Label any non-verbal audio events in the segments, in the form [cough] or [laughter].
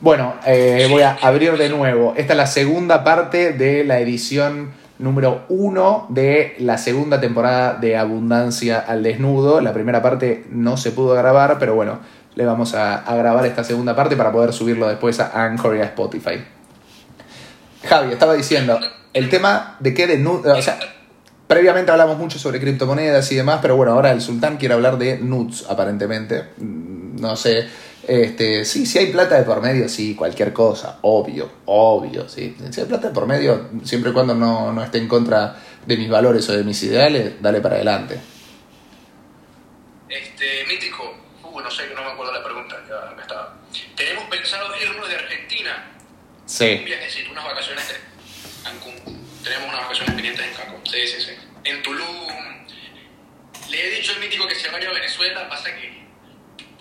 Bueno, eh, voy a abrir de nuevo. Esta es la segunda parte de la edición número uno de la segunda temporada de Abundancia al Desnudo. La primera parte no se pudo grabar, pero bueno, le vamos a, a grabar esta segunda parte para poder subirlo después a Anchor y a Spotify. Javi, estaba diciendo, el tema de qué desnudo, o sea, previamente hablamos mucho sobre criptomonedas y demás, pero bueno, ahora el sultán quiere hablar de nudes, aparentemente. Mm, No sé, este, sí, si hay plata de por medio, sí, cualquier cosa, obvio, obvio, sí. Si hay plata de por medio, siempre y cuando no, no esté en contra de mis valores o de mis ideales, dale para adelante. Este, mítico, uh, no sé, no me acuerdo la pregunta, ya acá estaba. Tenemos pensado irnos de Argentina. Un Sí. viajecito, unas vacaciones de Cancún. Tenemos unas vacaciones pendientes en Cancún. Sí, sí, sí. En Tulum. Le he dicho al mítico que se vaya a Venezuela, pasa que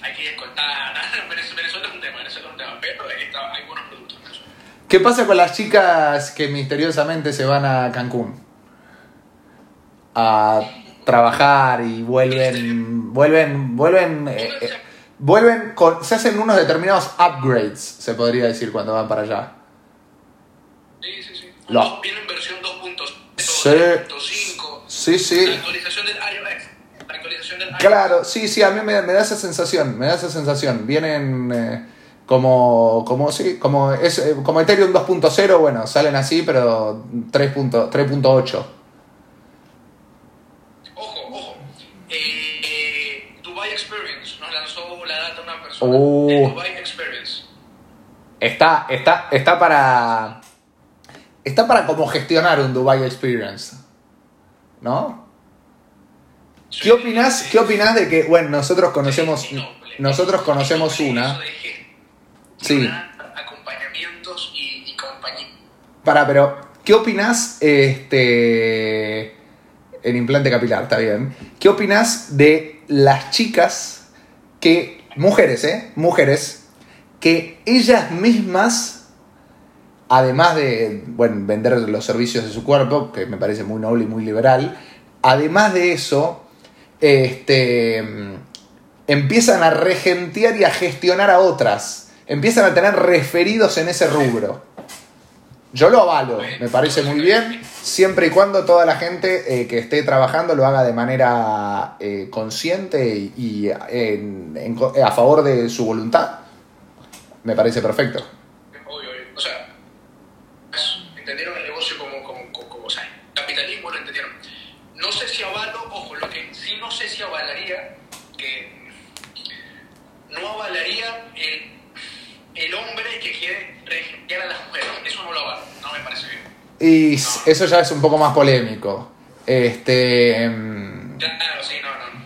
hay que escoltar. [laughs] Venezuela, es un tema, Venezuela es un tema, pero está, hay buenos productos. ¿Qué pasa con las chicas que misteriosamente se van a Cancún? A trabajar y vuelven, vuelven, vuelven, eh, eh, vuelven con, se hacen unos determinados upgrades, se podría decir cuando van para allá. Sí, sí, sí. Lo- Viene en versión 2.0, Sí. 2.5. Sí, sí. La actualización del iOS. La actualización del iOS. Claro, sí, sí, a mí me, me da esa sensación, me da esa sensación. Vienen eh, como, como, sí, como, es, eh, como Ethereum 2.0, bueno, salen así, pero 3.8. 3.8. Ojo, ojo. Eh, eh, Dubai Experience nos lanzó la data una persona. De Dubai Experience. Está, está, está para. Está para como gestionar un Dubai Experience. ¿No? ¿Qué opinas, ¿Qué opinas de que, bueno, nosotros conocemos, nosotros conocemos una. Sí. Acompañamientos y, y compañía. Para, pero, ¿qué opinas este, en implante capilar? Está bien. ¿Qué opinas de las chicas que, mujeres, ¿eh? Mujeres, que ellas mismas, además de, bueno, vender los servicios de su cuerpo, que me parece muy noble y muy liberal, además de eso, este, empiezan a regentear y a gestionar a otras. Empiezan a tener referidos en ese rubro. Yo lo avalo, me parece muy bien, siempre y cuando toda la gente eh, que esté trabajando lo haga de manera eh, consciente y, a favor de su voluntad. Me parece perfecto. Obvio, obvio. O sea, es- entendieron el negocio como, como, como, como, o sea, capitalismo lo entendieron. No sé si avalo, ojo, lo que sí no sé si avalaría, que no avalaría el, el hombre que quiere regentear a las mujeres. Eso no lo avalo, no me parece bien. Y eso ya es un poco más polémico. Este. mm, Claro, sí, no, no.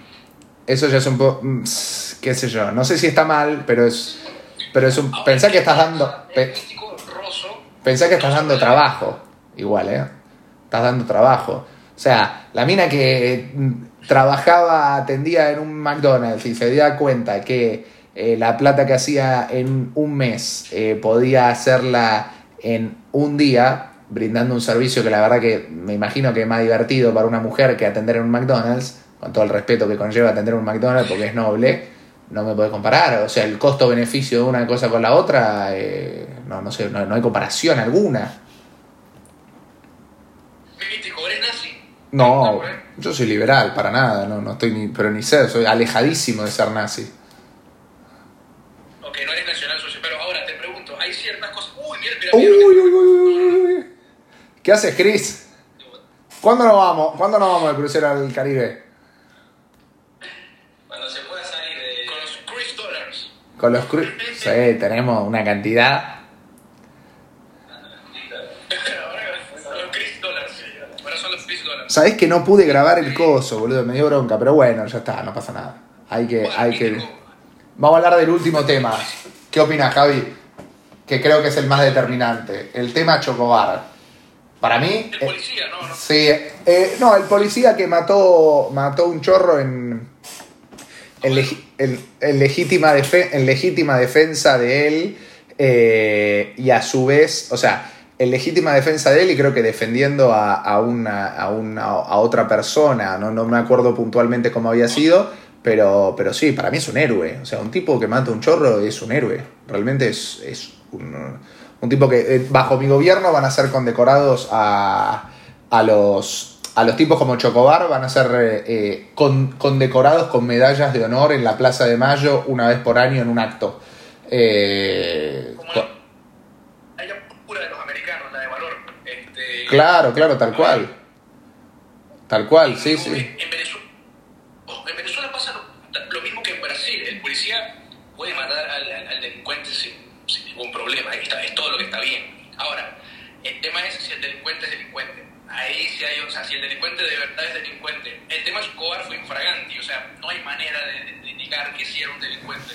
Eso ya es un poco. qué sé yo. No sé si está mal, pero es. Pero es un. Ahora, Pensá que ¿qué estás dando. Pe- Pensá que estás dando trabajo. Igual, ¿eh? Estás dando trabajo. O sea, la mina que mm, trabajaba, atendía en un McDonald's y se dio cuenta que eh, la plata que hacía en un mes eh, podía hacerla en un día, brindando un servicio que la verdad que me imagino que es más divertido para una mujer que atender en un McDonald's, con todo el respeto que conlleva atender en un McDonald's porque es noble, no me puedes comparar. O sea, el costo-beneficio de una cosa con la otra, eh, no, no sé, no, no hay comparación alguna. No, yo soy liberal, para nada, no, no estoy ni, pero ni sé, soy alejadísimo de ser nazi. Ok, no eres nacional socio, pero ahora te pregunto, hay ciertas cosas. Uy, mira, mira, mira. uy, uy, uy, uy. ¿Qué haces, Chris? ¿Cuándo nos vamos? ¿Cuándo nos vamos de crucero al Caribe? Cuando se pueda salir de. Con los Chris Dollars. Con los cru... Sí, tenemos una cantidad. Ahora son los Chris Dollars. Ahora son los Chris Dollars. Sabés que no pude grabar el coso, boludo, me dio bronca, pero bueno, ya está, no pasa nada. Hay que, hay que. Vamos a hablar del último tema. ¿Qué opinas, Javi? Que creo que es el más determinante. El tema Chocobar. Para mí. El eh, policía, no, no. Sí, eh, no, el policía que mató, mató un chorro en, en, en legítima, defe- en legítima defensa de él eh, y a su vez, o sea, en legítima defensa de él y creo que defendiendo a, a una, a, una, a otra persona, no, no me acuerdo puntualmente cómo había sido, Pero, pero sí, para mí es un héroe. O sea, un tipo que mata un chorro es un héroe. Realmente es, es un, un tipo que eh, bajo mi gobierno van a ser condecorados a, a los a los tipos como Chocobar van a ser eh, eh, con- condecorados con medallas de honor en la Plaza de Mayo una vez por año en un acto. Eh, Como co- la, la pura de los americanos, la de valor. Este, claro, claro, tal cual. Tal cual, sí, sí. En Venezuela, oh, en Venezuela pasa lo, lo mismo que en Brasil. El policía puede matar al, al- al delincuente sin, sin ningún problema. Ahí está, es todo lo que está bien. Ahora, el tema es si el delincuente es delincuente. Ahí sí hay, o sea, si el delincuente de verdad es delincuente. El tema es Escobar fue infraganti, o sea, no hay manera de, de- de negar que sí era un delincuente.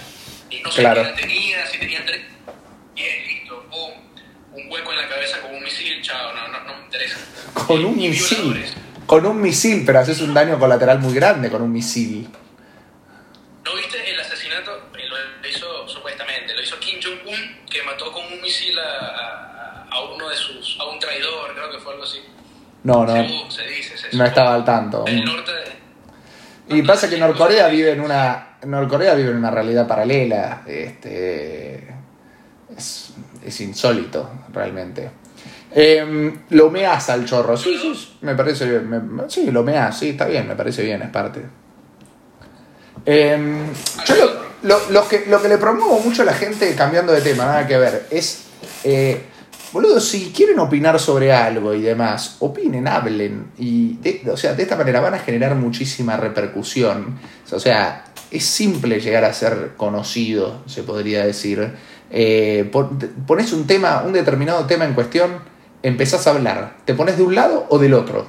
Y no sé Claro. qué tenía, si tenía tres. Bien, listo, pum. Un hueco en la cabeza con un misil, chao, no, no, no me interesa. Con un misil. Con un misil, pero haces un daño colateral muy grande con un misil. No, no, Según se dice, se no estaba al tanto. El norte de- Y pasa que Norcorea vive en una. Norcorea vive en una realidad paralela. Este. Es, es insólito, realmente. Eh, lo meas al chorro. Sí, sí, sí, me parece bien. me- sí, lo meas, sí, está bien, me parece bien, es parte. Eh, yo lo, lo- lo que, lo que le promuevo mucho a la gente, cambiando de tema, nada que ver, es. eh, boludo, si quieren opinar sobre algo y demás, opinen, hablen. Y o sea, de esta manera van a generar muchísima repercusión. O sea, es simple llegar a ser conocido, se podría decir. Eh, pones un tema, un determinado tema en cuestión, empezás a hablar. ¿Te pones de un lado o del otro?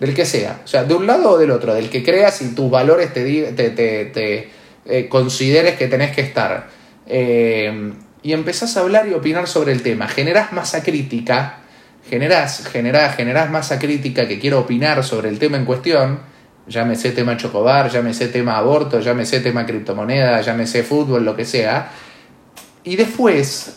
Del que sea. O sea, de un lado o del otro, del que creas y tus valores te, te- te, eh, consideres que tenés que estar. Eh, y empezás a hablar y opinar sobre el tema. Generás masa crítica, generás, generás, generás masa crítica que quiero opinar sobre el tema en cuestión. Llámese tema chocobar, llámese tema aborto, llámese tema criptomoneda, llámese fútbol, lo que sea. Y después,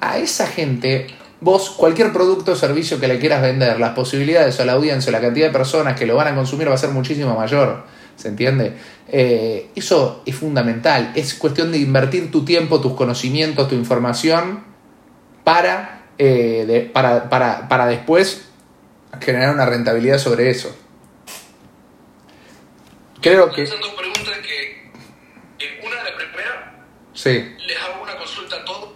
a esa gente, vos, cualquier producto o servicio que le quieras vender, las posibilidades o la audiencia o la cantidad de personas que lo van a consumir va a ser muchísimo mayor. ¿Se entiende? Eh, eso es fundamental. Es cuestión de invertir tu tiempo, tus conocimientos, tu información para, eh, de- para, para, para después generar una rentabilidad sobre eso. Creo que. Son dos preguntas que, que una, la primera, Sí. les hago una consulta a todos.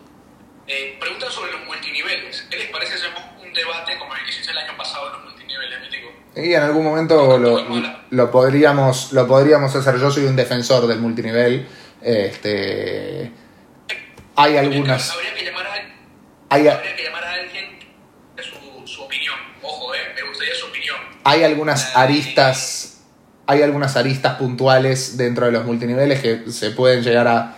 Eh, preguntan sobre los multiniveles. ¿Qué les parece si hacemos un debate como el que hiciste el año pasado de los multiniveles, mítico? Y en algún momento lo, lo podríamos, lo podríamos hacer. Yo soy un defensor del multinivel. Este, hay algunas. Habría que llamar a, Hay, que llamar a alguien de su, su opinión. Ojo, eh, me gustaría su opinión. hay algunas aristas. Hay algunas aristas puntuales dentro de los multiniveles que se pueden llegar a.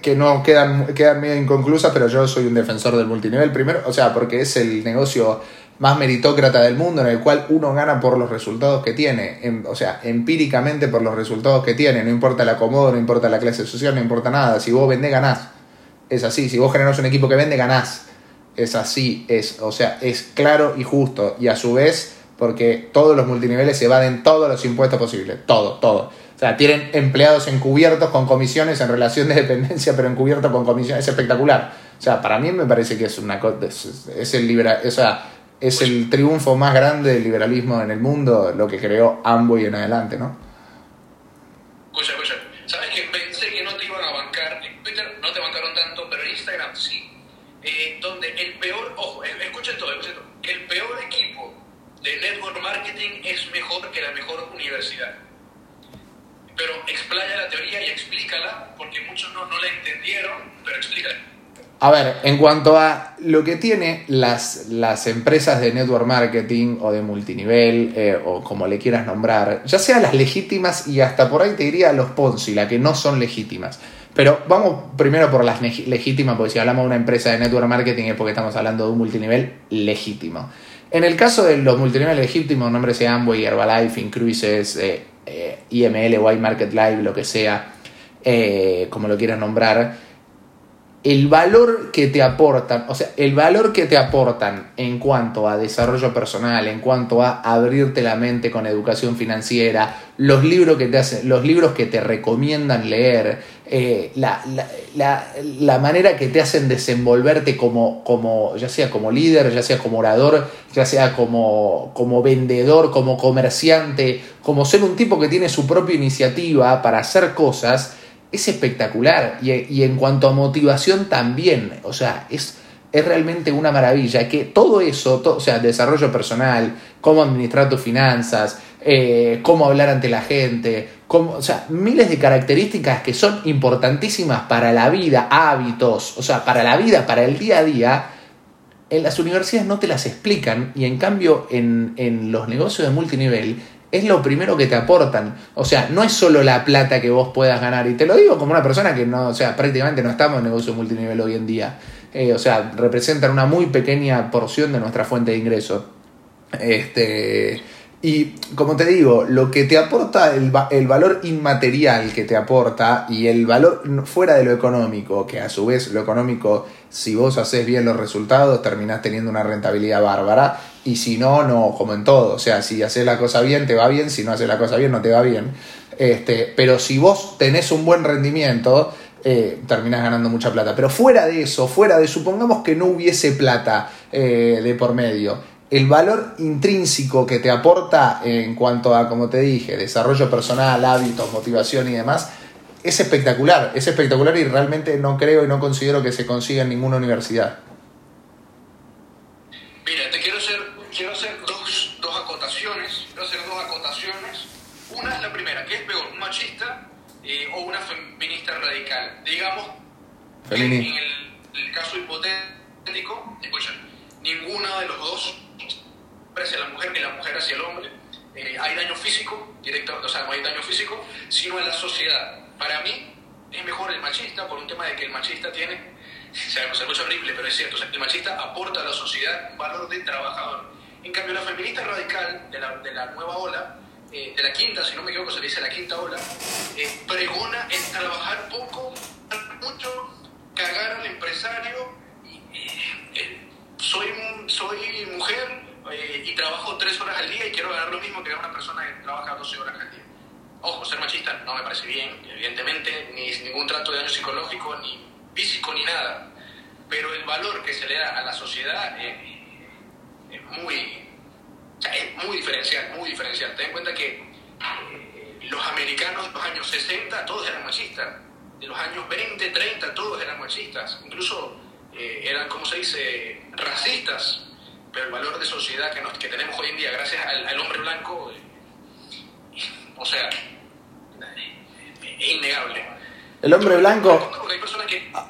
que no quedan, quedan medio inconclusas, pero yo soy un defensor del multinivel. Primero, o sea, porque es el negocio más meritócrata del mundo, en el cual uno gana por los resultados que tiene, en- o sea, empíricamente por los resultados que tiene, no importa el acomodo, no importa la clase social, no importa nada, si vos vendés, ganás. Es así, si vos generás un equipo que vende, ganás. Es así, es, o sea, es claro y justo, y a su vez, porque todos los multiniveles se evaden todos los impuestos posibles, todo, todo. O sea, tienen empleados encubiertos con comisiones en relación de dependencia, pero encubiertos con comisiones, es espectacular. O sea, para mí me parece que es una cosa, es, el libera, o sea, es el triunfo más grande del liberalismo en el mundo, lo que creó Amway en adelante, ¿no? Escucha, escucha. ¿Sabes que pensé que no te iban a bancar? En Twitter no te bancaron tanto, pero en Instagram sí. Eh, donde el peor, ojo, eh, escuchen todo, escuchen todo. El peor equipo de network marketing es mejor que la mejor universidad. Pero explaya la teoría y explícala, porque muchos no, no la entendieron, pero explícala. A ver, en cuanto a lo que tiene las, las empresas de network marketing o de multinivel, eh, o como le quieras nombrar, ya sea las legítimas y hasta por ahí te diría los Ponzi, las que no son legítimas. Pero vamos primero por las legítimas, porque si hablamos de una empresa de network marketing es porque estamos hablando de un multinivel legítimo. En el caso de los multiniveles legítimos, nombres de Amway, Herbalife, Incruises, eh, eh, IML, White Market Live, lo que sea, como lo quieras nombrar, el valor que te aportan, o sea, el valor que te aportan en cuanto a desarrollo personal, en cuanto a abrirte la mente con educación financiera, los libros que te hacen, los libros que te recomiendan leer, eh, la, la, manera que te hacen desenvolverte como, como, ya sea como líder, ya sea como orador, ya sea como, como vendedor, como comerciante, como ser un tipo que tiene su propia iniciativa para hacer cosas, es espectacular. Y, en cuanto a motivación también, o sea, es, es realmente una maravilla. Que todo eso, o sea, desarrollo personal, cómo administrar tus finanzas, eh, cómo hablar ante la gente, cómo, o sea, miles de características que son importantísimas para la vida, hábitos, o sea, para la vida, para el día a día. En las universidades no te las explican y en cambio en, en los negocios de multinivel es lo primero que te aportan. O sea, no es solo la plata que vos puedas ganar. Y te lo digo como una persona que no, o sea, prácticamente no estamos en negocio multinivel hoy en día. Eh, o sea, representan una muy pequeña porción de nuestra fuente de ingreso. Este. Y como te digo, lo que te aporta, el, el, valor inmaterial que te aporta y el valor fuera de lo económico, que a su vez lo económico, si vos haces bien los resultados, terminás teniendo una rentabilidad bárbara y si no, no, como en todo. O sea, si haces la cosa bien, te va bien, si no haces la cosa bien, no te va bien. Este, pero si vos tenés un buen rendimiento, eh, terminás ganando mucha plata. Pero fuera de eso, fuera de, supongamos que no hubiese plata eh, de por medio el valor intrínseco que te aporta en cuanto a, como te dije, desarrollo personal, hábitos, motivación y demás, es espectacular, es espectacular y realmente no creo y no considero que se consiga en ninguna universidad. Mira, te quiero hacer, quiero hacer dos, dos acotaciones, quiero hacer dos acotaciones. Una es la primera, ¿qué es peor, un machista eh, o una feminista radical? Digamos, en el, el caso hipotético, escucha, ninguna de los dos hacia la mujer ni la mujer hacia el hombre. Eh, hay daño físico, directo, o sea, no hay daño físico, sino en la sociedad. Para mí es mejor el machista por un tema de que el machista tiene, [laughs] se escucha horrible, pero es cierto, el machista aporta a la sociedad un valor de trabajador. En cambio, la feminista radical de la, de la nueva ola, eh, de la quinta, si no me equivoco, se dice la quinta ola, eh, pregona en trabajar poco, mucho, cagar al empresario. Y, soy, soy mujer, eh, y trabajo tres horas al día y quiero ganar lo mismo que una persona que trabaja 12 horas al día. Ojo, ser machista no me parece bien, evidentemente, ni ningún trato de daño psicológico, ni físico, ni nada. Pero el valor que se le da a la sociedad eh, es, muy, es muy diferencial, muy diferencial. Ten en cuenta que eh, los americanos de los años 60 todos eran machistas, de los años 20, 30 todos eran machistas, incluso eran, como se dice?, racistas pero el valor de sociedad que, nos, que tenemos hoy en día gracias al, hombre blanco, eh, o sea, es innegable. El hombre blanco...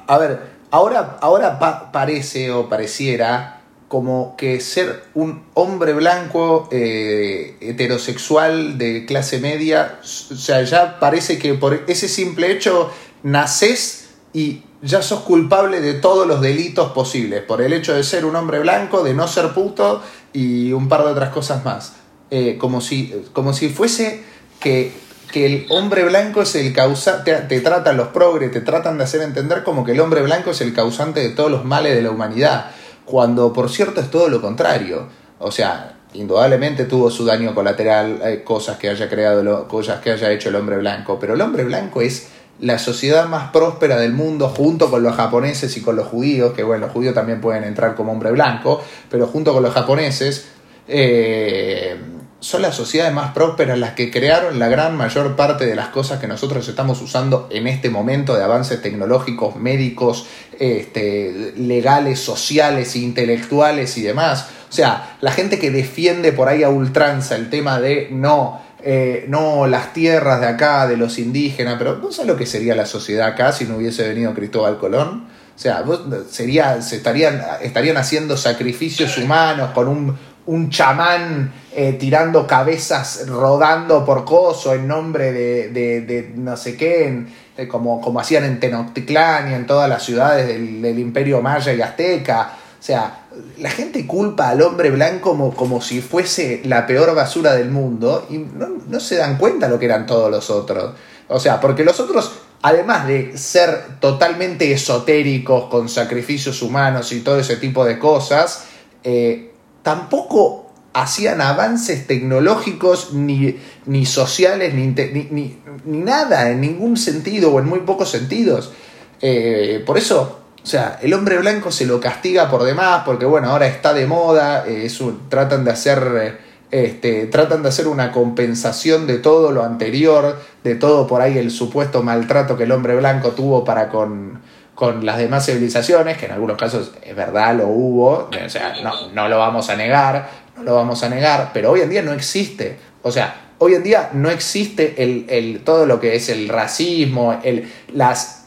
A, ver, ahora, ahora parece o pareciera como que ser un hombre blanco eh, heterosexual de clase media, o sea, ya parece que por ese simple hecho naces y ya sos culpable de todos los delitos posibles, por el hecho de ser un hombre blanco, de no ser puto y un par de otras cosas más. Eh, como, si, como si fuese que, que el hombre blanco es el causante, te, te, tratan los progres, te tratan de hacer entender como que el hombre blanco es el causante de todos los males de la humanidad, cuando por cierto es todo lo contrario. O sea, indudablemente tuvo su daño colateral, eh, cosas que haya creado, cosas que haya hecho el hombre blanco, pero el hombre blanco es la sociedad más próspera del mundo junto con los japoneses y con los judíos, que bueno, los judíos también pueden entrar como hombre blanco, pero junto con los japoneses, eh, son las sociedades más prósperas las que crearon la gran mayor parte de las cosas que nosotros estamos usando en este momento de avances tecnológicos, médicos, este, legales, sociales, intelectuales y demás. O sea, la gente que defiende por ahí a ultranza el tema de no, eh, no las tierras de acá, de los indígenas, pero ¿no sabes lo que sería la sociedad acá si no hubiese venido Cristóbal Colón? O sea, sería, se estarían, estarían haciendo sacrificios humanos con un, un chamán eh, tirando cabezas rodando por coso en nombre de, de, no sé qué, eh, como, como hacían en Tenochtitlán y en todas las ciudades del, del imperio maya y azteca. O sea, la gente culpa al hombre blanco como, como si fuese la peor basura del mundo y no, se dan cuenta lo que eran todos los otros. O sea, porque los otros además de ser totalmente esotéricos con sacrificios humanos y todo ese tipo de cosas, eh, tampoco hacían avances tecnológicos ni, ni sociales ni, ni, ni, nada en ningún sentido o en muy pocos sentidos. Eh, por eso, o sea, el hombre blanco se lo castiga por demás porque bueno, ahora está de moda, eh, tratan de hacer este, tratan de hacer una compensación de todo lo anterior, de todo por ahí el supuesto maltrato que el hombre blanco tuvo para con, con las demás civilizaciones, que en algunos casos es verdad, lo hubo, o sea, no, no lo vamos a negar, no lo vamos a negar, pero hoy en día no existe. O sea, hoy en día no existe el, el, todo lo que es el racismo, el, las,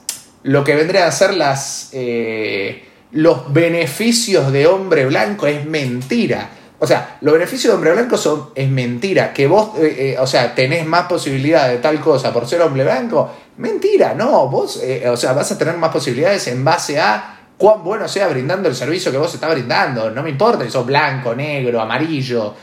lo que vendría a ser las, eh, los beneficios de hombre blanco es mentira. O sea, los beneficios de hombre blanco son, es mentira. Que vos, eh, eh, o sea, tenés más posibilidad de tal cosa por ser hombre blanco. Mentira, no. Vos, eh, o sea, vas a tener más posibilidades en base a cuán bueno sea brindando el servicio que vos estás brindando. No me importa si sos blanco, negro, amarillo.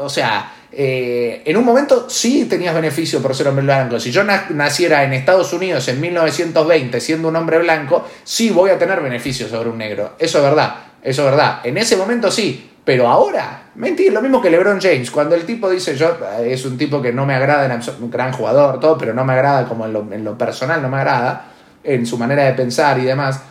o sea, en un momento sí tenías beneficio por ser hombre blanco. Si yo naciera en Estados Unidos en 1920 siendo un hombre blanco, sí voy a tener beneficios sobre un negro. Eso es verdad. Eso es verdad. En ese momento sí. Pero ahora, mentir, lo mismo que LeBron James. Cuando el tipo dice, yo eh, es un tipo que no me agrada, un gran jugador, todo, pero no me agrada como en lo, en lo, personal, no me agrada, en su manera de pensar y demás.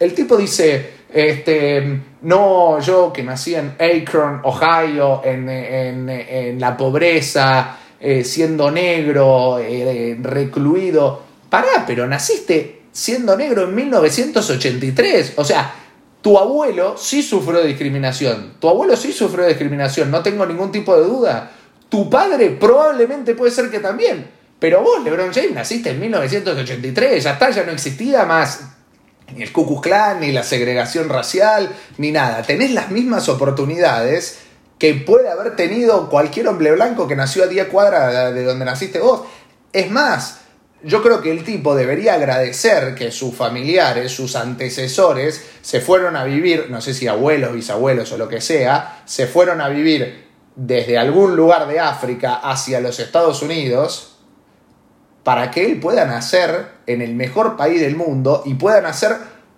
El tipo dice, este, no, yo que nací en Akron, Ohio, en, en, en la pobreza, eh, siendo negro, eh, recluido. Pará, pero naciste siendo negro en 1983. O sea, tu abuelo sí sufrió discriminación. Tu abuelo sí sufrió discriminación, no tengo ningún tipo de duda. Tu padre probablemente puede ser que también. Pero vos, LeBron James, naciste en 1983, ya está, ya no existía más ni el Ku Klan, ni la segregación racial, ni nada. Tenés las mismas oportunidades que puede haber tenido cualquier hombre blanco que nació a 10 cuadras de donde naciste vos. Es más, yo creo que el tipo debería agradecer que sus familiares, sus antecesores, se fueron a vivir, no sé si abuelos, bisabuelos o lo que sea, se fueron a vivir desde algún lugar de África hacia los Estados Unidos para que él pueda nacer en el mejor país del mundo y pueda nacer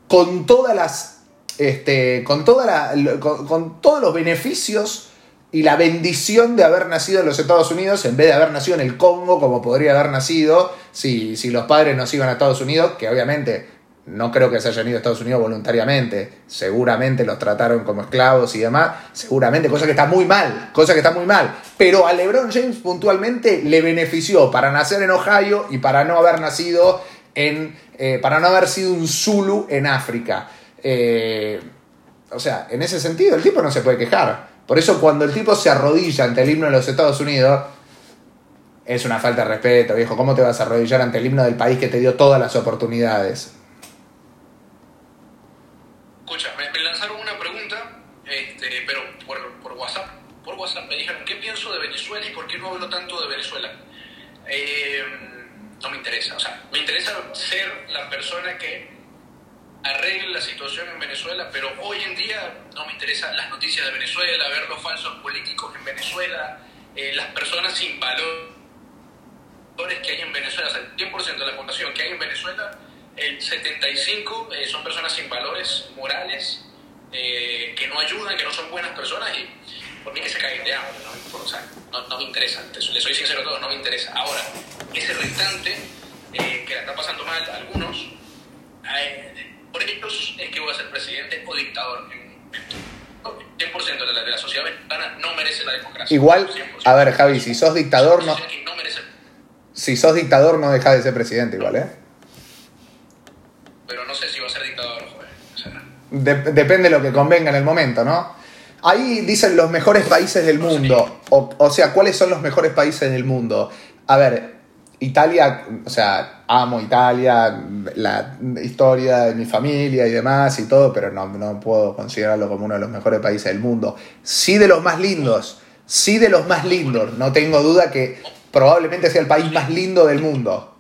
con todas las este, con, toda con todos los beneficios y la bendición de haber nacido en los Estados Unidos en vez de haber nacido en el Congo como podría haber nacido si, si los padres nos iban a Estados Unidos, que obviamente no creo que se hayan ido a Estados Unidos voluntariamente, seguramente los trataron como esclavos y demás, seguramente, cosa que está muy mal, cosa que está muy mal, pero a LeBron James puntualmente le benefició para nacer en Ohio y para no haber nacido en, eh, para no haber sido un Zulu en África. Eh, o sea, en ese sentido el tipo no se puede quejar. Por eso cuando el tipo se arrodilla ante el himno de los Estados Unidos, es una falta de respeto, viejo. ¿Cómo te vas a arrodillar ante el himno del país que te dio todas las oportunidades? Escucha, me, lanzaron una pregunta, este, pero por, WhatsApp. Por WhatsApp me dijeron, ¿qué pienso de Venezuela y por qué no hablo tanto de Venezuela? Eh, no me interesa. O sea, me interesa ser la persona que arregle la situación en Venezuela, pero hoy en día no me interesan las noticias de Venezuela, ver los falsos políticos en Venezuela, eh, las personas sin valores que hay en Venezuela, o sea, el 100% de la población que hay en Venezuela, el 75% eh, son personas sin valores morales, eh, que no ayudan, que no son buenas personas y por mí que se caigan de hambre, no, no, me interesa, le soy sincero a todos, no me interesa. Ahora, ese restante que la está pasando mal algunos, por ellos es que voy a ser presidente o dictador. 100% de la, de la sociedad venezolana no merece la democracia. Igual, a ver, Javi, si sos dictador, no. Si sos dictador, no deja de ser presidente, igual, ¿eh? Pero no sé si va a ser dictador, joder. Depende de lo que convenga en el momento, ¿no? Ahí dicen los mejores países del mundo. O, o sea, ¿cuáles son los mejores países del mundo? A ver, Italia, o sea, amo Italia, la historia de mi familia y demás y todo, pero no, no puedo considerarlo como uno de los mejores países del mundo. Sí de los más lindos, sí de los más lindos, no tengo duda que probablemente sea el país más lindo del mundo,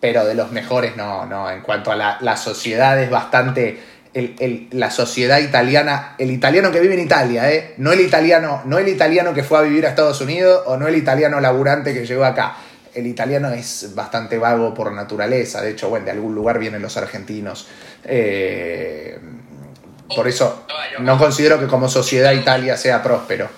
pero de los mejores no, no, en cuanto a la, sociedad es bastante... El, la sociedad italiana, el italiano que vive en Italia, ¿eh? no, el italiano, no el italiano que fue a vivir a Estados Unidos o no el italiano laburante que llegó acá el italiano es bastante vago por naturaleza. De hecho, bueno, de algún lugar vienen los argentinos. Eh, por eso no considero que como sociedad Italia sea próspero.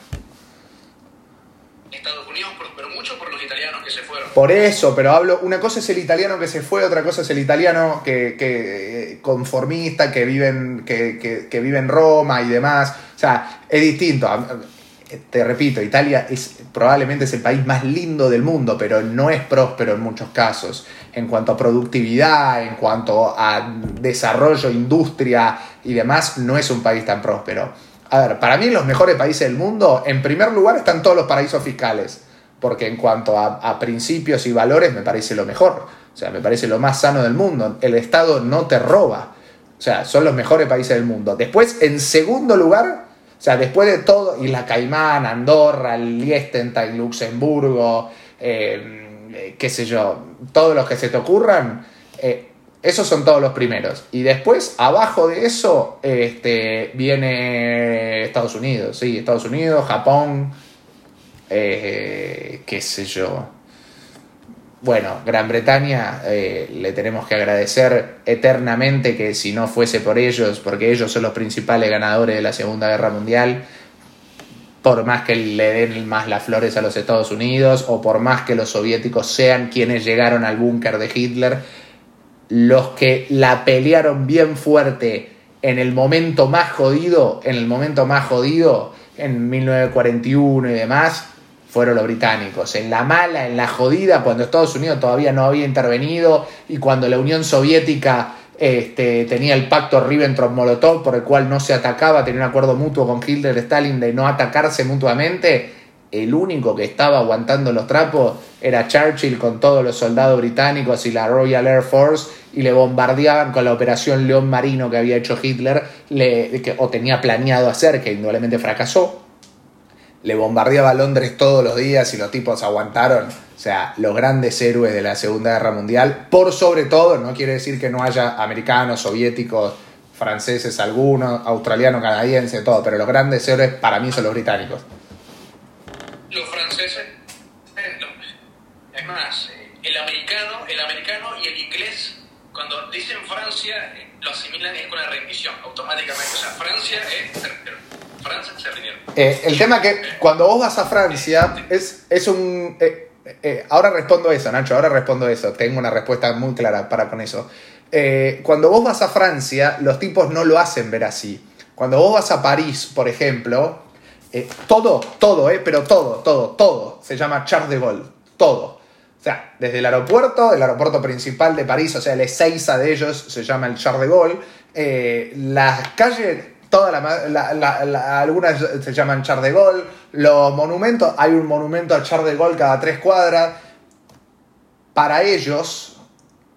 Estados Unidos prosperó mucho por los italianos que se fueron. Por eso, pero hablo, una cosa es el italiano que se fue, otra cosa es el italiano que, que conformista, que vive, en, que, que, vive en Roma y demás. O sea, es distinto. Te repito, Italia es probablemente es el país más lindo del mundo, pero no es próspero en muchos casos. En cuanto a productividad, en cuanto a desarrollo, industria y demás, no es un país tan próspero. A ver, para mí los mejores países del mundo, en primer lugar están todos los paraísos fiscales, porque en cuanto a, a principios y valores me parece lo mejor. O sea, me parece lo más sano del mundo. El Estado no te roba. O sea, son los mejores países del mundo. Después, en segundo lugar, o sea, después de todo, Isla Caimán, Andorra, Liechtenstein, Luxemburgo, eh, qué sé yo, todos los que se te ocurran, eh, esos son todos los primeros. Y después, abajo de eso, este, viene Estados Unidos, sí, Estados Unidos, Japón, eh, qué sé yo. Bueno, Gran Bretaña eh, le tenemos que agradecer eternamente que si no fuese por ellos, porque ellos son los principales ganadores de la Segunda Guerra Mundial, por más que le den más las flores a los Estados Unidos o por más que los soviéticos sean quienes llegaron al búnker de Hitler, los que la pelearon bien fuerte en el momento más jodido, en el momento más jodido, en 1941 y demás, fueron los británicos. En la mala, en la jodida, cuando Estados Unidos todavía no había intervenido y cuando la Unión Soviética este, tenía el pacto Ribbentrop-Molotov por el cual no se atacaba, tenía un acuerdo mutuo con Hitler y Stalin de no atacarse mutuamente, el único que estaba aguantando los trapos era Churchill con todos los soldados británicos y la Royal Air Force y le bombardeaban con la operación León Marino que había hecho Hitler le, o tenía planeado hacer, que indudablemente fracasó. Le bombardeaba a Londres todos los días y los tipos aguantaron. O sea, los grandes héroes de la Segunda Guerra Mundial, por sobre todo, no quiere decir que no haya americanos, soviéticos, franceses, algunos, australianos, canadienses, todo, pero los grandes héroes para mí son los británicos. Los franceses, es más, eh, el americano, el americano y el inglés, cuando dicen Francia, eh, lo asimilan es con la rendición, automáticamente. O sea, Francia es Francia se rindieron. Eh, el tema que cuando vos vas a Francia es, es un... Eh, eh, ahora respondo eso, Nacho, ahora respondo eso. Tengo una respuesta muy clara para con eso. Cuando vos vas a Francia, los tipos no lo hacen ver así. Cuando vos vas a París, por ejemplo, todo, todo, eh, pero todo, todo, todo se llama Charles de Gaulle. Todo. O sea, desde el aeropuerto, el aeropuerto principal de París, o sea, el Ezeiza de ellos se llama el Charles de Gaulle. Eh, las calles, todas la- la- algunas se llaman Charles de Gaulle. Los monumentos, hay un monumento a Charles de Gaulle cada tres cuadras. Para ellos,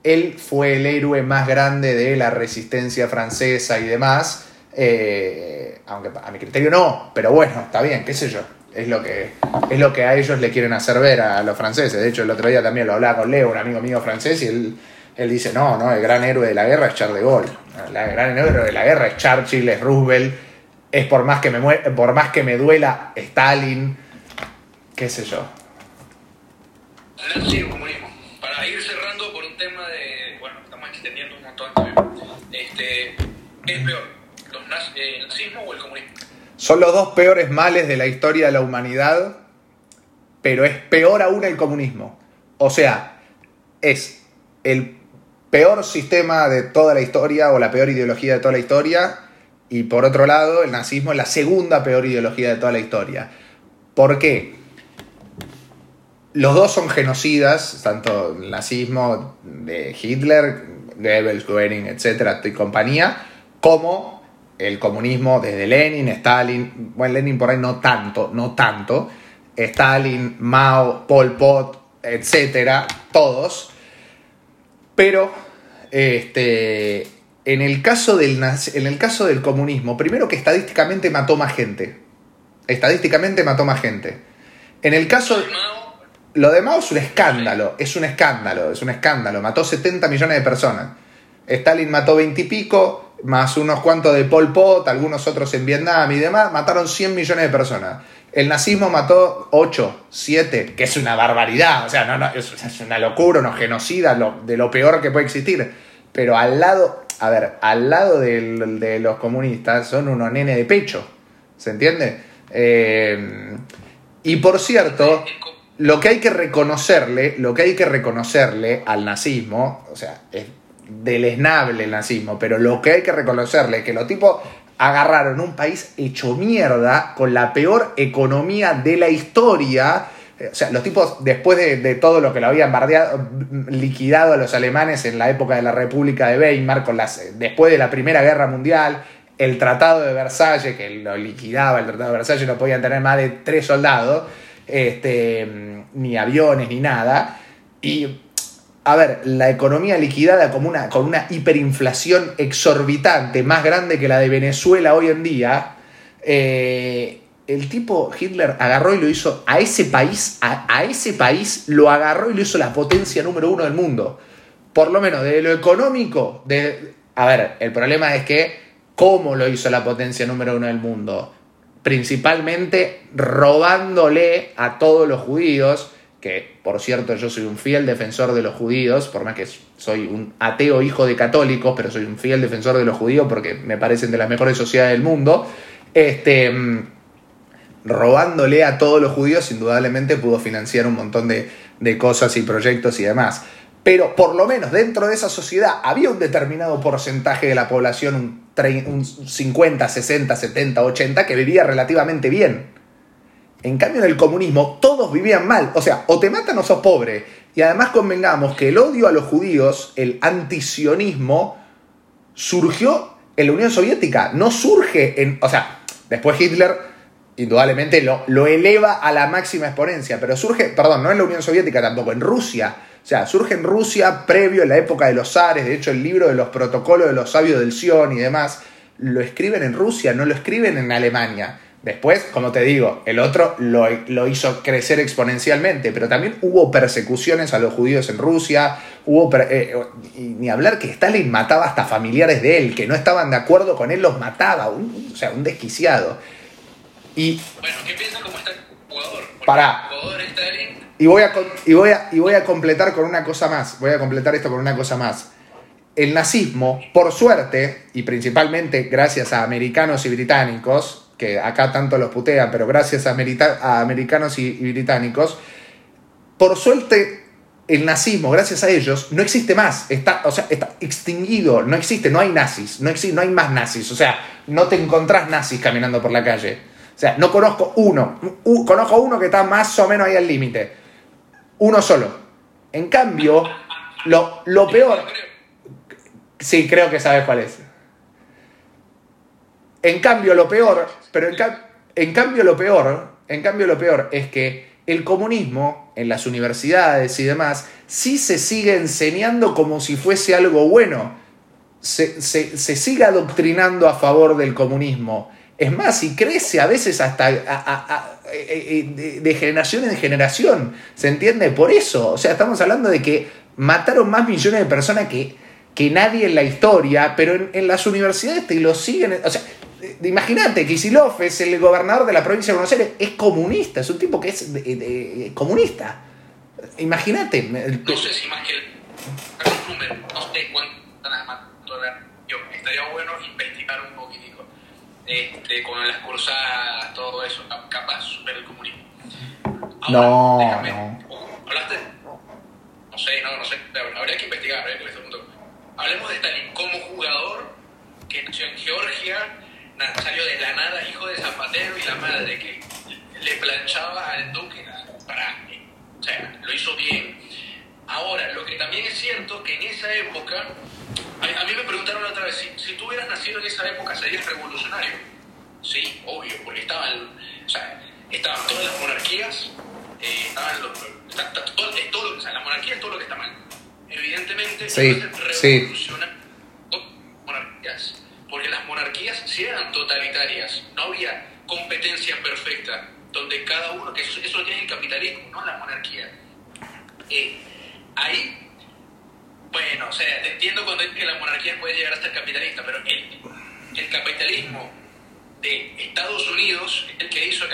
él fue el héroe más grande de la resistencia francesa y demás. Eh, aunque a mi criterio no, pero bueno, está bien, qué sé yo. Es lo, que, es lo que a ellos le quieren hacer ver a los franceses. De hecho, el otro día también lo hablaba con Leo, un amigo mío francés, y él, él dice, no, no, el gran héroe de la guerra es Charles de Gaulle. El gran héroe de la guerra es Churchill, es Roosevelt, es por más que me, por más que me duela Stalin, qué sé yo. Para ir cerrando por un tema de. Bueno, estamos extendiendo un montón. Este, ¿Qué es peor? ¿Los eh, ¿El nazismo o el comunismo? Son los dos peores males de la historia de la humanidad, pero es peor aún el comunismo. O sea, es el peor sistema de toda la historia o la peor ideología de toda la historia, y por otro lado, el nazismo es la segunda peor ideología de toda la historia. ¿Por qué? Los dos son genocidas, tanto el nazismo de Hitler, Goebbels, Goering, etcétera, y compañía, como el comunismo desde Lenin, Stalin, bueno, Lenin por ahí no tanto, no tanto, Stalin, Mao, Pol Pot, etcétera, todos. Pero este, en, el caso del, en el caso del comunismo, primero que estadísticamente mató más gente. Estadísticamente mató más gente. En el caso... Lo de Mao es un escándalo, es un escándalo, es un escándalo. Mató 70 millones de personas. Stalin mató 20 y pico, más unos cuantos de Pol Pot, algunos otros en Vietnam y demás, mataron 100 millones de personas. El nazismo mató 8, 7, que es una barbaridad, o sea, no, no, es, una locura, unos genocidas, lo- de lo peor que puede existir. Pero al lado, a ver, al lado de los comunistas son unos nenes de pecho, ¿se entiende? Eh, y por cierto, lo que hay que reconocerle, lo que hay que reconocerle al nazismo, o sea, es deleznable el nazismo, pero lo que hay que reconocerle es que los tipos agarraron un país hecho mierda, con la peor economía de la historia. O sea, los tipos, después de, de todo lo que lo habían bardeado, liquidado a los alemanes en la época de la República de Weimar, con las, después de la Primera Guerra Mundial, el Tratado de Versalles, que lo liquidaba, el Tratado de Versalles no podían tener más de tres soldados, este, ni aviones, ni nada. Y, a ver, la economía liquidada una, con una hiperinflación exorbitante, más grande que la de Venezuela hoy en día, eh, el tipo Hitler agarró y lo hizo a ese país, a, a ese país lo agarró y lo hizo la potencia número uno del mundo. Por lo menos de lo económico, de, a ver, el problema es que, ¿cómo lo hizo la potencia número uno del mundo? Principalmente robándole a todos los judíos, que por cierto yo soy un fiel defensor de los judíos, por más que soy un ateo hijo de católicos, pero soy un fiel defensor de los judíos porque me parecen de las mejores sociedades del mundo. Este, mm, robándole a todos los judíos, indudablemente pudo financiar un montón de, de cosas y proyectos y demás. Pero por lo menos dentro de esa sociedad había un determinado porcentaje de la población, un, un 50, 60, 70, 80, que vivía relativamente bien. En cambio, en el comunismo todos vivían mal. O sea, o te matan o sos pobre. Y además convengamos que el odio a los judíos, el antisionismo, surgió en la Unión Soviética. No surge en... O sea, después Hitler indudablemente lo, lo eleva a la máxima exponencia, pero surge, perdón, no en la Unión Soviética tampoco, en Rusia. O sea, surge en Rusia previo en la época de los zares, de hecho el libro de los protocolos de los sabios del Sion y demás, lo escriben en Rusia, no lo escriben en Alemania. Después, como te digo, el otro lo, lo hizo crecer exponencialmente, pero también hubo persecuciones a los judíos en Rusia, hubo eh, ni hablar que Stalin mataba hasta familiares de él, que no estaban de acuerdo con él, los mataba, un- o sea, un desquiciado. Y Bueno, ¿qué piensa cómo está el jugador? Pará. El jugador Stalin, Y voy, a, y, voy a, y voy a completar con una cosa más. Voy a completar esto con una cosa más. El nazismo, por suerte, y principalmente gracias a americanos y británicos, que acá tanto los putean, pero gracias a, americanos y, y británicos, por suerte el nazismo, gracias a ellos, no existe más. Está, o sea, está extinguido, no existe, no hay nazis, no, exi- no hay más nazis. O sea, no te encontrás nazis caminando por la calle. O sea, no conozco uno. U- conozco uno que está más o menos ahí al límite. Uno solo. En cambio, lo, lo peor... Sí, creo que sabes cuál es. En cambio, lo peor, pero en, ca- en cambio lo peor, en cambio lo peor es que el comunismo en las universidades y demás sí se sigue enseñando como si fuese algo bueno. Se, se, se sigue adoctrinando a favor del comunismo. Es más, y crece a veces hasta a- eh, eh, de, generación en generación. ¿Se entiende? Por eso. O sea, estamos hablando de que mataron más millones de personas que, que nadie en la historia, pero en, en las universidades te lo siguen. O sea, eh, imagínate, Kisilov es el gobernador de la provincia de Buenos Aires, es comunista, es un tipo que es de- de- comunista. Imagínate. No sé si más que el número, no sé cuántas yo Estaría bueno investigar un poquitico este, con las cursadas, todo eso, cap- capaz supera el comunismo. No, déjame, no. ¿Hablaste? No sé, no, no sé. Habría que investigar, habría que punto. Hablemos de Stalin como jugador que nació en Georgia, na- salió de la nada, hijo de Zapatero y la madre que le planchaba al duque para. O sea, lo hizo bien. Ahora, lo que también es cierto que en esa época, a, a mí me preguntaron otra vez, si, si tú hubieras nacido en esa época, ¿serías revolucionario? Sí, obvio, porque estaban, o sea, estaban todas las monarquías, eh, estaban los, está- está todo, es todo, o sea, la monarquía es todo lo que está mal. Evidentemente, Sí, se sí. con monarquías, porque las monarquías sí eran totalitarias, no había competencia perfecta, donde cada uno, que eso, eso tiene el capitalismo, no la monarquía. Eh, ahí bueno, o sea, te entiendo cuando dices que la monarquía puede llegar a ser capitalista, pero el, el capitalismo de Estados Unidos es el que hizo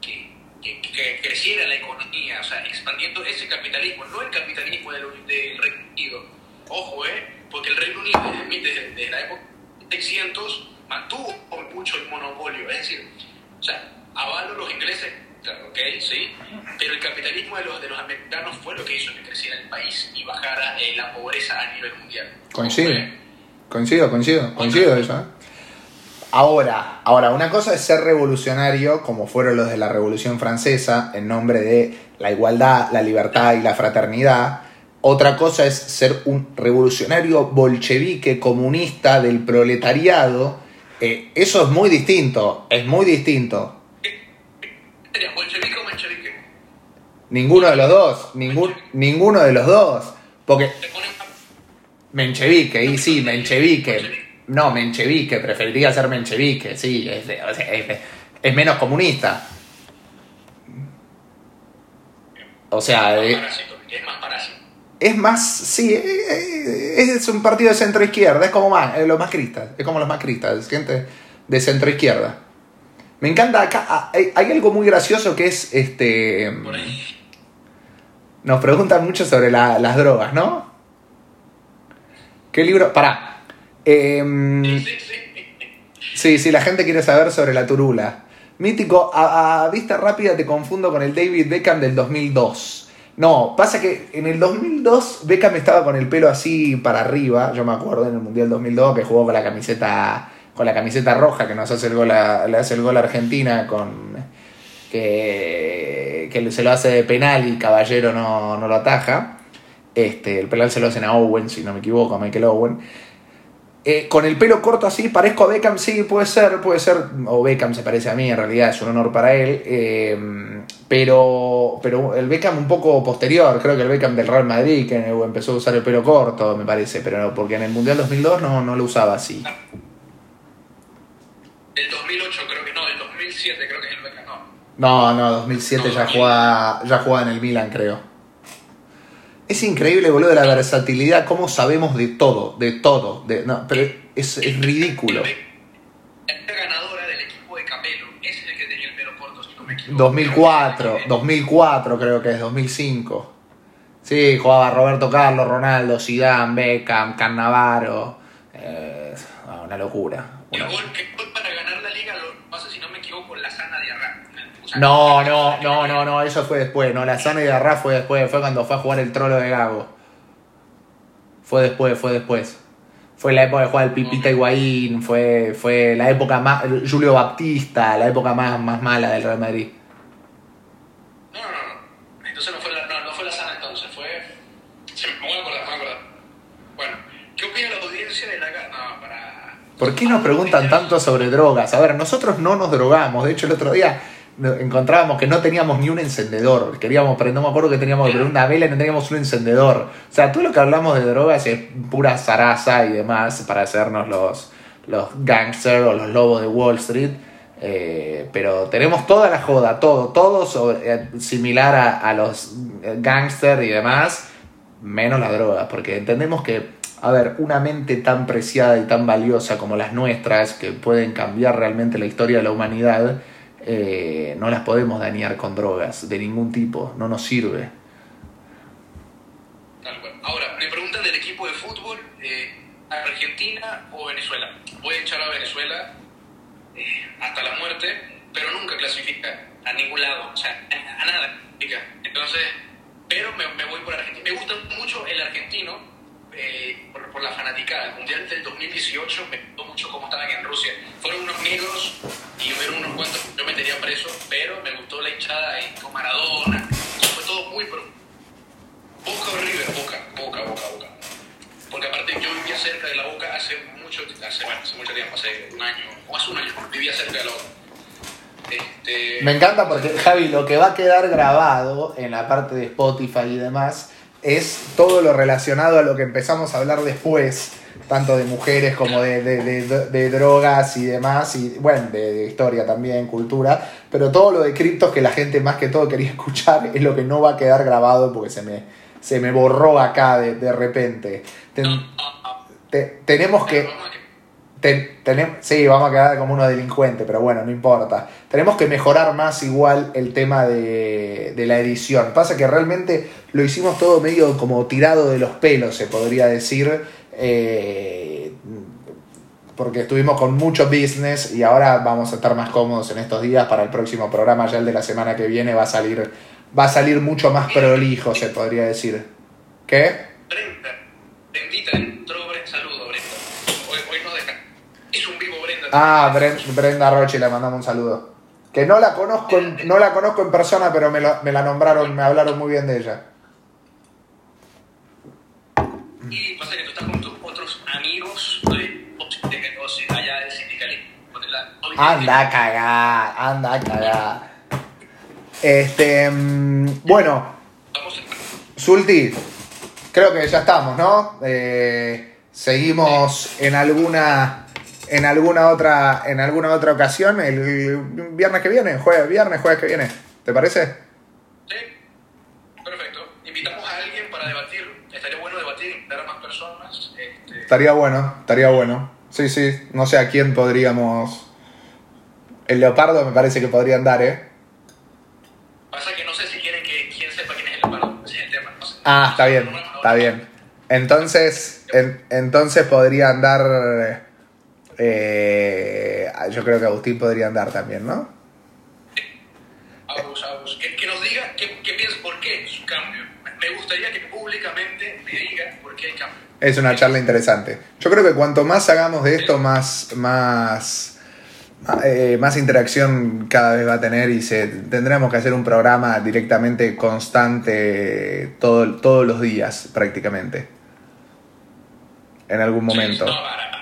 que que, que creciera la economía, o sea, expandiendo ese capitalismo, no el capitalismo del, del Reino Unido. Ojo, ¿eh? Porque el Reino Unido desde, desde la época 600 mantuvo mucho el monopolio, es decir, o sea, avalo los ingleses, ok, sí, pero el capitalismo de los, de los americanos fue lo que hizo que creciera el país y bajara eh, la pobreza a nivel mundial. Coincido, Fue- coincido, coincido, coincido eso. ¿eh? Ahora, ahora, una cosa es ser revolucionario, como fueron los de la Revolución Francesa, en nombre de la igualdad, la libertad y la fraternidad. Otra cosa es ser un revolucionario bolchevique, comunista del proletariado. Eh, eso es muy distinto, es muy distinto. ¿Sería bolchevique o menchevique? Ninguno de los dos, ningún, ninguno de los dos. Porque Menchevique, y sí, Menchevique. No, Menchevique, preferiría ser Menchevique, sí, es, de- o sea, es de- es menos comunista. O sea, más eh, parásito, es más parásito. Es más, sí, eh, eh, es un partido de centro izquierda, es como más, eh, los macristas, es como los macristas, gente de centro izquierda. Me encanta acá, ah, hay, hay algo muy gracioso que es este. Nos preguntan mucho sobre la- las drogas, ¿no? ¿Qué libro? Pará. Sí, sí, sí. sí, sí, la gente quiere saber sobre la turula. Mítico, a, a vista rápida te confundo con el David Beckham del 2002. No, pasa que en el 2002 Beckham estaba con el pelo así para arriba, yo me acuerdo en el Mundial 2002 que jugó con la camiseta con la camiseta roja que nos hace el gol a, le hace el gol a Argentina con que, se lo hace de penal y Caballero no, no lo ataja. Este, el penal se lo hacen a Owen, si no me equivoco, a Michael Owen. Eh, con el pelo corto así, parezco a Beckham, sí, puede ser, puede ser, o Beckham se parece a mí, en realidad es un honor para él, eh, pero, pero el Beckham un poco posterior, creo que el Beckham del Real Madrid, que empezó a usar el pelo corto, me parece, pero porque en el Mundial 2002 no, no lo usaba así. Del 2008 creo que no, del 2007 creo que es el Beckham, no. No, no, 2007 ya jugaba, ya jugaba en el Milan, creo. Es increíble, boludo, la versatilidad, cómo sabemos de todo, de todo, de, no, pero es, es ridículo. La ganadora del equipo de Capello es el que tenía el pelo corto, si no me equivoco. 2004, 2004 creo que es, 2005. Sí, jugaba Roberto Carlos, Ronaldo, Zidane, Beckham, Cannavaro. Eh, una locura. El una- gol, el gol No, no, no, no, no, eso fue después. No, la zona de Arra fue después. Fue cuando fue a jugar el trolo de Gago. Fue después, fue después. Fue la época de jugar el Pipita Higuaín. Fue, fue la época más. Julio Baptista, la época más, más mala del Real Madrid. No, no, no. Entonces no fue la, no, no fue la sana entonces, fue... Se me voy a acordar, me voy a acordar. Bueno, ¿qué opina la audiencia de la... No, para... ¿Por qué nos preguntan tanto sobre drogas? A ver, nosotros no nos drogamos. De hecho, el otro día encontrábamos que no teníamos ni un encendedor. Queríamos, pero no me acuerdo que teníamos que prender una vela y no teníamos un encendedor. O sea, todo lo que hablamos de drogas es pura zaraza y demás para hacernos los, los gangsters o los lobos de Wall Street. Eh, pero tenemos toda la joda, todo, todo sobre- eh, similar a, a los gangsters y demás, menos las drogas, porque entendemos que, a ver, una mente tan preciada y tan valiosa como las nuestras, que pueden cambiar realmente la historia de la humanidad, eh, no las podemos dañar con drogas de ningún tipo, no nos sirve. Ahora, me preguntan del equipo de fútbol, eh, ¿Argentina o Venezuela? Voy a echar a Venezuela eh, hasta la muerte, pero nunca clasifica a ningún lado, o sea, a, nada. Entonces, pero me, me voy por Argentina. Me gusta mucho el argentino eh, por, por la fanaticada. El Mundial del 2018 me gustó mucho cómo estaban en Rusia. Fueron unos negros y hubieron unos cuantos yo metería preso, pero me gustó la hinchada ahí con Maradona. Fue todo muy pro. Boca o River, Boca, Boca, Boca, Boca. Porque aparte yo vivía cerca de la Boca hace mucho, hace, hace mucho tiempo, hace un año, o hace un año, vivía cerca de la Boca. Este, Me encanta porque, Javi, lo que va a quedar grabado en la parte de Spotify y demás es todo lo relacionado a lo que empezamos a hablar después, tanto de mujeres como de, de- de- drogas y demás, y bueno, de, historia también, cultura, pero todo lo de criptos que la gente más que todo quería [laughs] escuchar es lo que no va a quedar grabado porque se me, se me borró acá de, repente. Tenemos que... Ten- sí, vamos a quedar como unos delincuentes, pero bueno, no importa. Tenemos que mejorar más igual el tema de, de la edición. Pasa que realmente lo hicimos todo medio como tirado de los pelos, se podría decir. eh, porque estuvimos con mucho business y ahora vamos a estar más cómodos en estos días para el próximo programa. Ya el de la semana que viene va a salir, va a salir mucho más prolijo, se podría decir. ¿Qué? Brenda, Brendita, entró Brenda. Saludo, Brenda. Hoy, hoy no deja. Hizo Brenda. Ah, Bren- Brenda Roche, le mandamos un saludo. Que no la conozco en, no la conozco en persona, pero me, lo- me la nombraron, me hablaron muy bien de ella. Y pasa que tú estás con tus otros amigos de, de- allá del sindicalismo. Anda a cagar, anda a cagar. Este, mm, bueno, Zulti, creo que ya estamos, ¿no? Eh, seguimos en alguna, en alguna otra, en alguna otra ocasión, el viernes que viene, jueves, viernes, jueves que viene. ¿Te parece? Sí, perfecto. Invitamos a alguien para debatir. Estaría bueno debatir, invitar a más personas. Este, Estaría bueno, estaría bueno. Sí, sí, no sé a quién podríamos. El leopardo me parece que podría andar, ¿eh? pasa que no sé si quieren que quien sepa quién es el leopardo. Ese es el tema. No sé. Ah, está bien, está bien. Entonces, en- entonces podría andar. Eh, yo creo que Agustín podría andar también, ¿no? Agus, Agus, que, que nos diga qué, qué piensa, por qué su cambio. Me gustaría que públicamente me diga por qué el cambio. Es una charla interesante. Yo creo que cuanto más hagamos de esto, más, más, eh, más interacción cada vez va a tener y se, tendremos que hacer un programa directamente constante todo, todos los días prácticamente. En algún momento. Sí, no, para, para.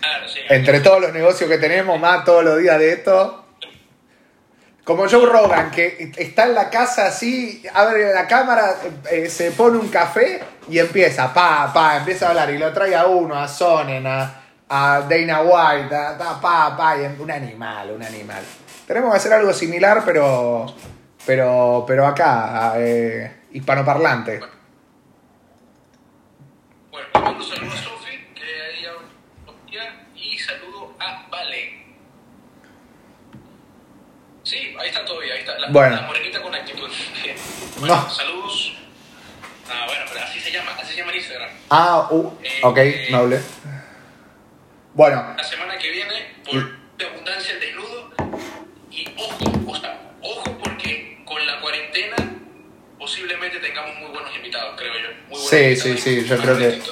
Claro, sí. Entre todos los negocios que tenemos, más todos los días de esto. Como Joe Rogan, que está en la casa así, abre la cámara, eh, se pone un café y empieza, pa, pa, empieza a hablar y lo trae a uno, a Sonnen, a, a Dana White, a, ta, pa, pa, y un animal, un animal. Tenemos que hacer algo similar, pero, pero, pero acá, eh, hispanoparlante. Bueno, mando un saludo a Sofi, que ahí habla, y saludo a Vale. Sí, ahí está todavía, ahí está. La, Bueno. la morenita con actitud. Bien. [laughs] Bueno, No. saludos. Ah, bueno, pero así se llama, así se llama en Instagram. Ah, uh, ok, noble. Bueno, La semana que viene, por de abundancia el desnudo. Y ojo, o sea, ojo porque con la cuarentena posiblemente tengamos muy buenos invitados, creo yo. Muy buenos Sí, invitados sí, sí, yo creo que-.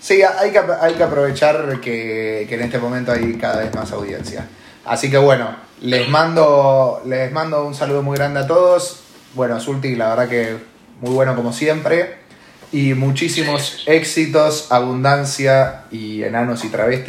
Sí, hay que, hay que aprovechar que, que en este momento hay cada vez más audiencia. Así que bueno, les mando, les mando un saludo muy grande a todos. Bueno, Zulti, la verdad que muy bueno como siempre. Y muchísimos éxitos, abundancia y enanos y travestis.